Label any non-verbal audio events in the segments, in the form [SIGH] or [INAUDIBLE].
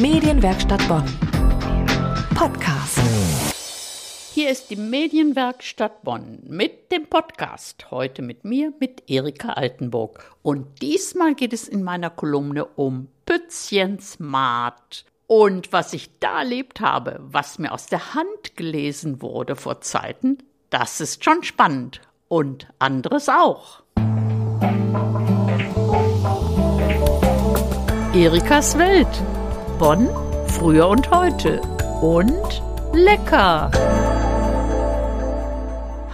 Medienwerkstatt Bonn. Podcast. Hier ist die Medienwerkstatt Bonn mit dem Podcast. Heute mit mir, mit Erika Altenburg. Und diesmal geht es in meiner Kolumne um Pützchens Maat. Und was ich da erlebt habe, was mir aus der Hand gelesen wurde vor Zeiten, das ist schon spannend. Und anderes auch. Erikas Welt. Bonn, früher und heute. Und lecker.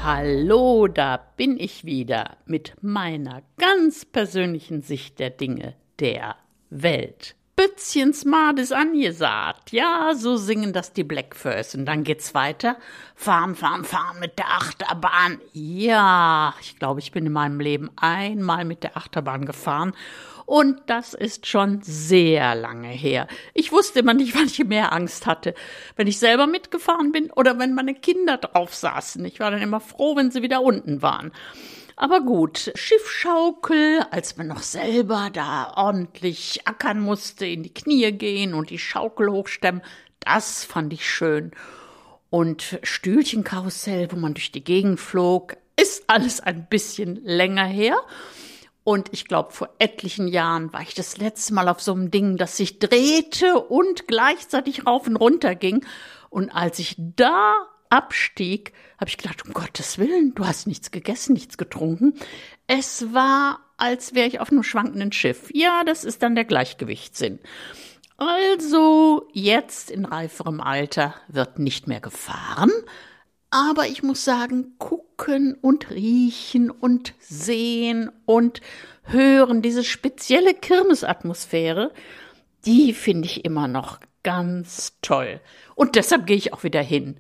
Hallo, da bin ich wieder mit meiner ganz persönlichen Sicht der Dinge der Welt. Bützchens Mad ist angesagt. Ja, so singen das die Blackfurs. Und dann geht's weiter. Fahren, fahren, fahren mit der Achterbahn. Ja, ich glaube, ich bin in meinem Leben einmal mit der Achterbahn gefahren und das ist schon sehr lange her. Ich wusste immer nicht, [LAUGHS] wann ich mehr Angst hatte. Wenn ich selber mitgefahren bin oder wenn meine Kinder drauf saßen. Ich war dann immer froh, wenn sie wieder unten waren. Aber gut, Schiffschaukel, als man noch selber da ordentlich ackern musste, in die Knie gehen und die Schaukel hochstemmen, das fand ich schön. Und Stühlchenkarussell, wo man durch die Gegend flog, ist alles ein bisschen länger her. Und ich glaube, vor etlichen Jahren war ich das letzte Mal auf so einem Ding, das sich drehte und gleichzeitig rauf und runter ging. Und als ich da abstieg, habe ich gedacht, um Gottes Willen, du hast nichts gegessen, nichts getrunken. Es war, als wäre ich auf einem schwankenden Schiff. Ja, das ist dann der Gleichgewichtssinn. Also jetzt in reiferem Alter wird nicht mehr gefahren, aber ich muss sagen, gucken und riechen und sehen und hören, diese spezielle Kirmesatmosphäre, die finde ich immer noch ganz toll. Und deshalb gehe ich auch wieder hin.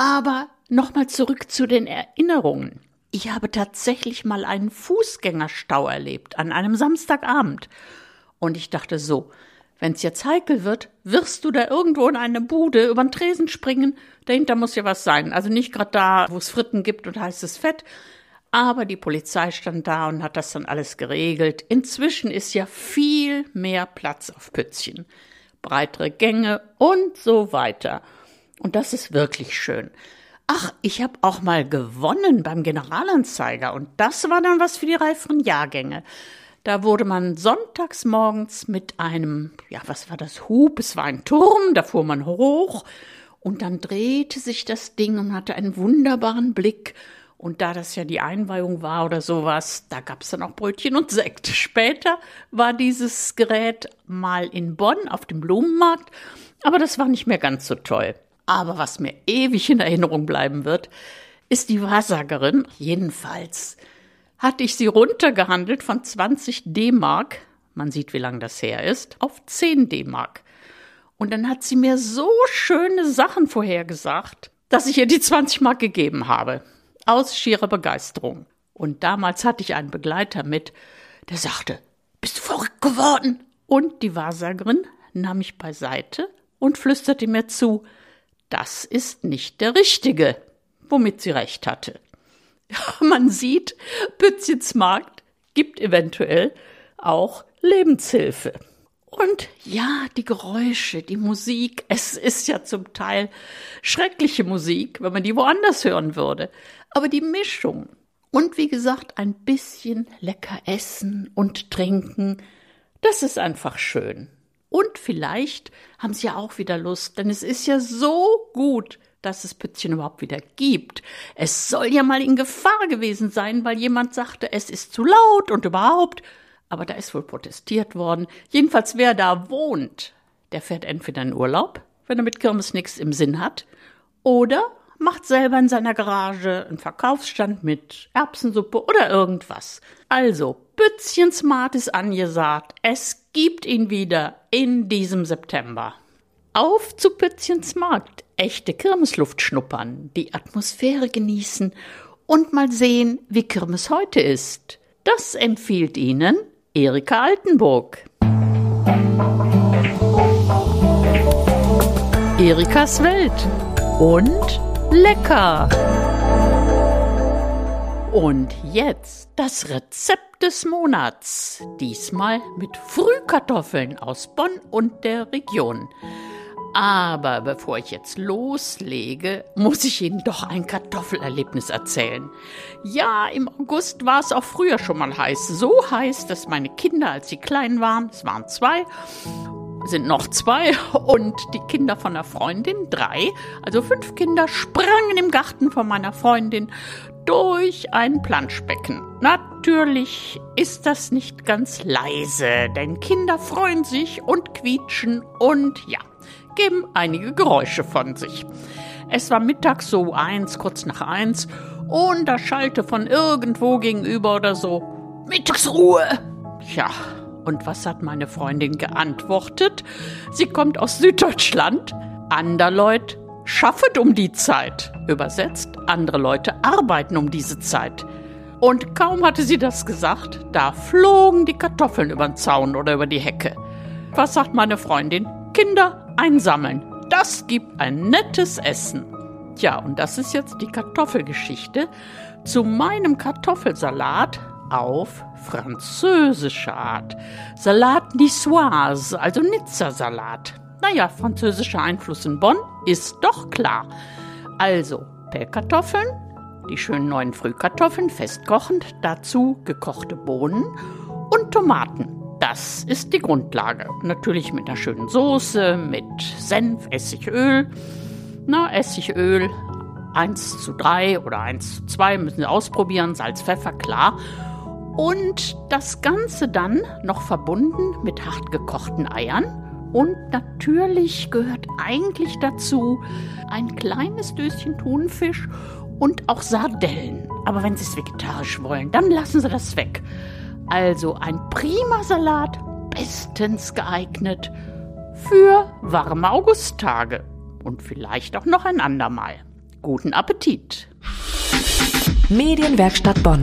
Aber nochmal zurück zu den Erinnerungen. Ich habe tatsächlich mal einen Fußgängerstau erlebt an einem Samstagabend. Und ich dachte so, Wenn's jetzt heikel wird, wirst du da irgendwo in eine Bude über den Tresen springen. Dahinter muss ja was sein. Also nicht gerade da, wo es Fritten gibt und heißes Fett. Aber die Polizei stand da und hat das dann alles geregelt. Inzwischen ist ja viel mehr Platz auf Pützchen. Breitere Gänge und so weiter. Und das ist wirklich schön. Ach, ich habe auch mal gewonnen beim Generalanzeiger und das war dann was für die reiferen Jahrgänge. Da wurde man sonntags morgens mit einem, ja, was war das, Hub? Es war ein Turm, da fuhr man hoch und dann drehte sich das Ding und hatte einen wunderbaren Blick. Und da das ja die Einweihung war oder sowas, da gab's dann auch Brötchen und Sekt. Später war dieses Gerät mal in Bonn auf dem Blumenmarkt, aber das war nicht mehr ganz so toll. Aber was mir ewig in Erinnerung bleiben wird, ist die Wahrsagerin, jedenfalls hatte ich sie runtergehandelt von 20 D-Mark, man sieht, wie lang das her ist, auf 10 D-Mark. Und dann hat sie mir so schöne Sachen vorhergesagt, dass ich ihr die 20 Mark gegeben habe. Aus schierer Begeisterung. Und damals hatte ich einen Begleiter mit, der sagte, bist du verrückt geworden? Und die Wahrsagerin nahm mich beiseite und flüsterte mir zu, das ist nicht der Richtige, womit sie recht hatte. man sieht, Pützchens Markt gibt eventuell auch Lebenshilfe. Und ja, die Geräusche, die Musik, es ist ja zum Teil schreckliche Musik, wenn man die woanders hören würde. Aber die Mischung und wie gesagt, ein bisschen lecker essen und trinken, das ist einfach schön. Und vielleicht haben sie ja auch wieder Lust, denn es ist ja so gut, dass es Pützchen überhaupt wieder gibt. Es soll ja mal in Gefahr gewesen sein, weil jemand sagte, es ist zu laut und überhaupt. Aber da ist wohl protestiert worden. Jedenfalls, wer da wohnt, der fährt entweder in Urlaub, wenn er mit Kirmes nichts im Sinn hat, oder macht selber in seiner Garage einen Verkaufsstand mit Erbsensuppe oder irgendwas. Also, Bützchen Smart ist angesagt. Es gibt ihn wieder in diesem September. Auf zu Pützchens Markt, echte Kirmesluft schnuppern, die Atmosphäre genießen und mal sehen, wie Kirmes heute ist. Das empfiehlt Ihnen Erika Altenburg. Erikas Welt und lecker. Und jetzt das Rezept des Monats. Diesmal mit Frühkartoffeln aus Bonn und der Region. Aber bevor ich jetzt loslege, muss ich Ihnen doch ein Kartoffelerlebnis erzählen. Ja, im August war es auch früher schon mal heiß. So heiß, dass meine Kinder, als sie klein waren, es waren zwei, sind noch zwei und die Kinder von der Freundin, drei, also fünf Kinder, sprangen im Garten von meiner Freundin durch ein Planschbecken. Natürlich ist das nicht ganz leise, denn Kinder freuen sich und quietschen und ja, geben einige Geräusche von sich. Es war mittags so eins, kurz nach eins, und da schallte von irgendwo gegenüber oder so Mittagsruhe. Ja, und was hat meine Freundin geantwortet? Sie kommt aus Süddeutschland. Anderleut schaffet um die Zeit. Übersetzt, andere Leute arbeiten um diese Zeit. Und kaum hatte sie das gesagt, da flogen die Kartoffeln über den Zaun oder über die Hecke. Was sagt meine Freundin? Kinder einsammeln. Das gibt ein nettes Essen. Tja, und das ist jetzt die Kartoffelgeschichte zu meinem Kartoffelsalat auf französische Art. Salat niçoise, also Nizza-Salat. Naja, französischer Einfluss in Bonn ist doch klar. Also Pellkartoffeln, die schönen neuen Frühkartoffeln festkochend, dazu gekochte Bohnen und Tomaten. Das ist die Grundlage. Natürlich mit einer schönen Soße, mit Senf, Essigöl. Na, Essigöl 1 zu 3 oder 1 zu 2 müssen Sie ausprobieren, Salz, Pfeffer, klar. Und das Ganze dann noch verbunden mit hart gekochten Eiern. Und natürlich gehört eigentlich dazu ein kleines Döschen Thunfisch und auch Sardellen. Aber wenn Sie es vegetarisch wollen, dann lassen Sie das weg. Also ein prima Salat, bestens geeignet für warme Augusttage. Und vielleicht auch noch ein andermal. Guten Appetit! Medienwerkstatt Bonn.